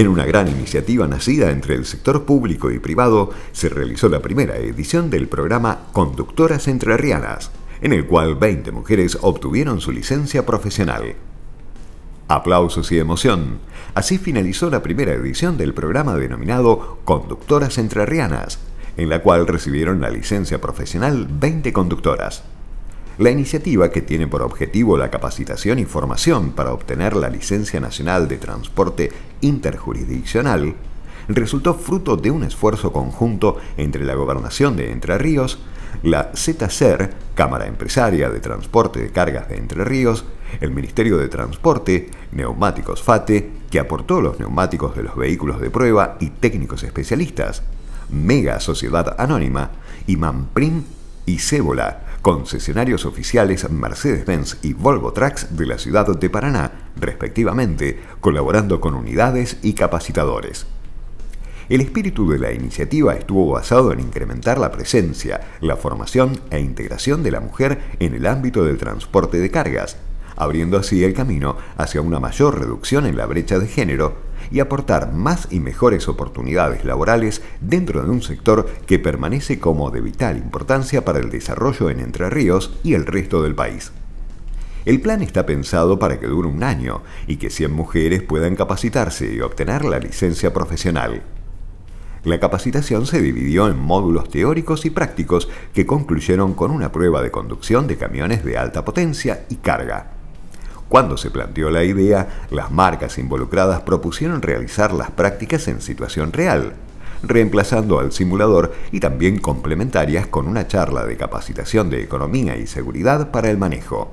En una gran iniciativa nacida entre el sector público y privado, se realizó la primera edición del programa Conductoras Entrerrianas, en el cual 20 mujeres obtuvieron su licencia profesional. Aplausos y emoción. Así finalizó la primera edición del programa denominado Conductoras Entrerrianas, en la cual recibieron la licencia profesional 20 conductoras. La iniciativa, que tiene por objetivo la capacitación y formación para obtener la Licencia Nacional de Transporte Interjurisdiccional, resultó fruto de un esfuerzo conjunto entre la Gobernación de Entre Ríos, la ZSER, Cámara Empresaria de Transporte de Cargas de Entre Ríos, el Ministerio de Transporte, Neumáticos FATE, que aportó los neumáticos de los vehículos de prueba y técnicos especialistas, Mega Sociedad Anónima y Manprim y Cébola, concesionarios oficiales Mercedes-Benz y Volvo Trucks de la ciudad de Paraná, respectivamente, colaborando con unidades y capacitadores. El espíritu de la iniciativa estuvo basado en incrementar la presencia, la formación e integración de la mujer en el ámbito del transporte de cargas, abriendo así el camino hacia una mayor reducción en la brecha de género y aportar más y mejores oportunidades laborales dentro de un sector que permanece como de vital importancia para el desarrollo en Entre Ríos y el resto del país. El plan está pensado para que dure un año y que 100 mujeres puedan capacitarse y obtener la licencia profesional. La capacitación se dividió en módulos teóricos y prácticos que concluyeron con una prueba de conducción de camiones de alta potencia y carga. Cuando se planteó la idea, las marcas involucradas propusieron realizar las prácticas en situación real, reemplazando al simulador y también complementarias con una charla de capacitación de economía y seguridad para el manejo.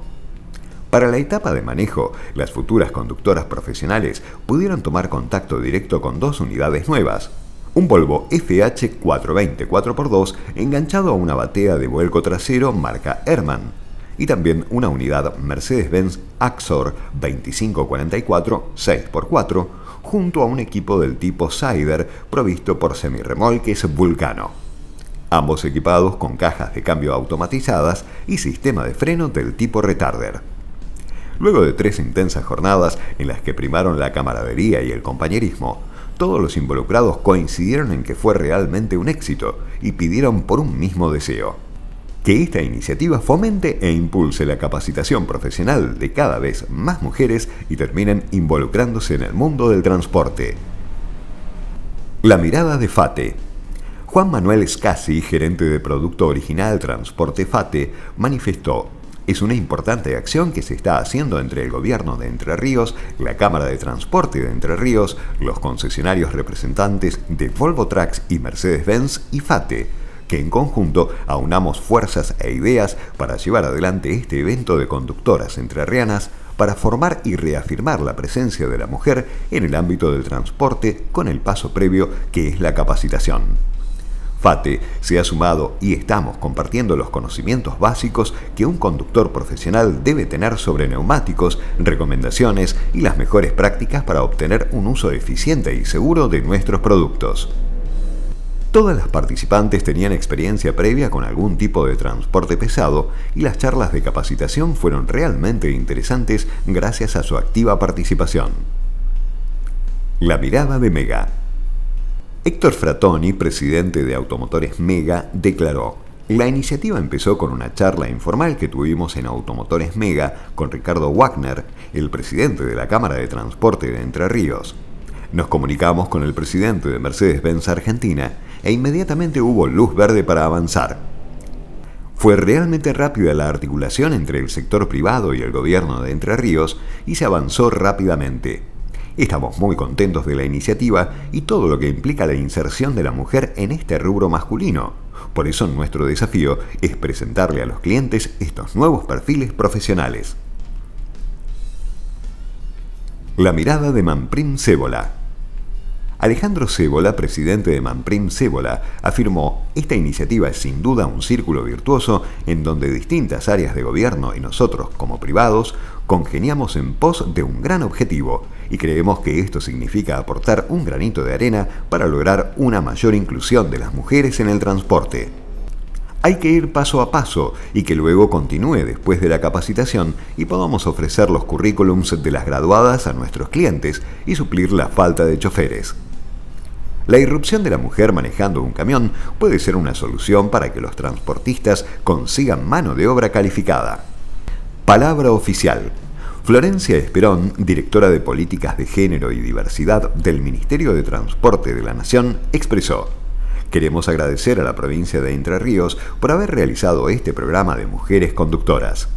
Para la etapa de manejo, las futuras conductoras profesionales pudieron tomar contacto directo con dos unidades nuevas. Un Volvo FH 420 4x2 enganchado a una batea de vuelco trasero marca Herman y también una unidad Mercedes-Benz Axor 2544 6x4 junto a un equipo del tipo Sider provisto por semirremolques Vulcano. Ambos equipados con cajas de cambio automatizadas y sistema de freno del tipo retarder. Luego de tres intensas jornadas en las que primaron la camaradería y el compañerismo, todos los involucrados coincidieron en que fue realmente un éxito y pidieron por un mismo deseo que esta iniciativa fomente e impulse la capacitación profesional de cada vez más mujeres y terminen involucrándose en el mundo del transporte. La mirada de FATE. Juan Manuel Scassi, gerente de Producto Original Transporte FATE, manifestó es una importante acción que se está haciendo entre el gobierno de Entre Ríos, la Cámara de Transporte de Entre Ríos, los concesionarios representantes de Volvo Trucks y Mercedes-Benz y FATE que en conjunto aunamos fuerzas e ideas para llevar adelante este evento de conductoras entrerrianas para formar y reafirmar la presencia de la mujer en el ámbito del transporte con el paso previo que es la capacitación. FATE se ha sumado y estamos compartiendo los conocimientos básicos que un conductor profesional debe tener sobre neumáticos, recomendaciones y las mejores prácticas para obtener un uso eficiente y seguro de nuestros productos. Todas las participantes tenían experiencia previa con algún tipo de transporte pesado y las charlas de capacitación fueron realmente interesantes gracias a su activa participación. La mirada de Mega. Héctor Fratoni, presidente de Automotores Mega, declaró, la iniciativa empezó con una charla informal que tuvimos en Automotores Mega con Ricardo Wagner, el presidente de la Cámara de Transporte de Entre Ríos. Nos comunicamos con el presidente de Mercedes-Benz Argentina e inmediatamente hubo luz verde para avanzar. Fue realmente rápida la articulación entre el sector privado y el gobierno de Entre Ríos y se avanzó rápidamente. Estamos muy contentos de la iniciativa y todo lo que implica la inserción de la mujer en este rubro masculino. Por eso nuestro desafío es presentarle a los clientes estos nuevos perfiles profesionales. La mirada de Manprim Cébola Alejandro Cébola, presidente de Manprim Cébola, afirmó, esta iniciativa es sin duda un círculo virtuoso en donde distintas áreas de gobierno y nosotros como privados congeniamos en pos de un gran objetivo y creemos que esto significa aportar un granito de arena para lograr una mayor inclusión de las mujeres en el transporte. Hay que ir paso a paso y que luego continúe después de la capacitación y podamos ofrecer los currículums de las graduadas a nuestros clientes y suplir la falta de choferes. La irrupción de la mujer manejando un camión puede ser una solución para que los transportistas consigan mano de obra calificada. Palabra oficial. Florencia Esperón, directora de Políticas de Género y Diversidad del Ministerio de Transporte de la Nación, expresó, Queremos agradecer a la provincia de Entre Ríos por haber realizado este programa de mujeres conductoras.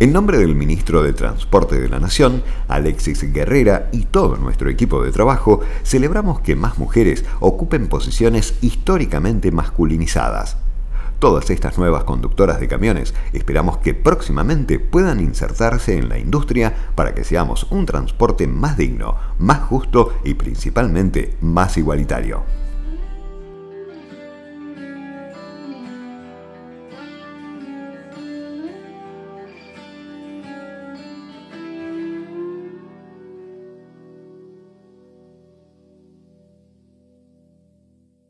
En nombre del ministro de Transporte de la Nación, Alexis Guerrera y todo nuestro equipo de trabajo, celebramos que más mujeres ocupen posiciones históricamente masculinizadas. Todas estas nuevas conductoras de camiones esperamos que próximamente puedan insertarse en la industria para que seamos un transporte más digno, más justo y principalmente más igualitario.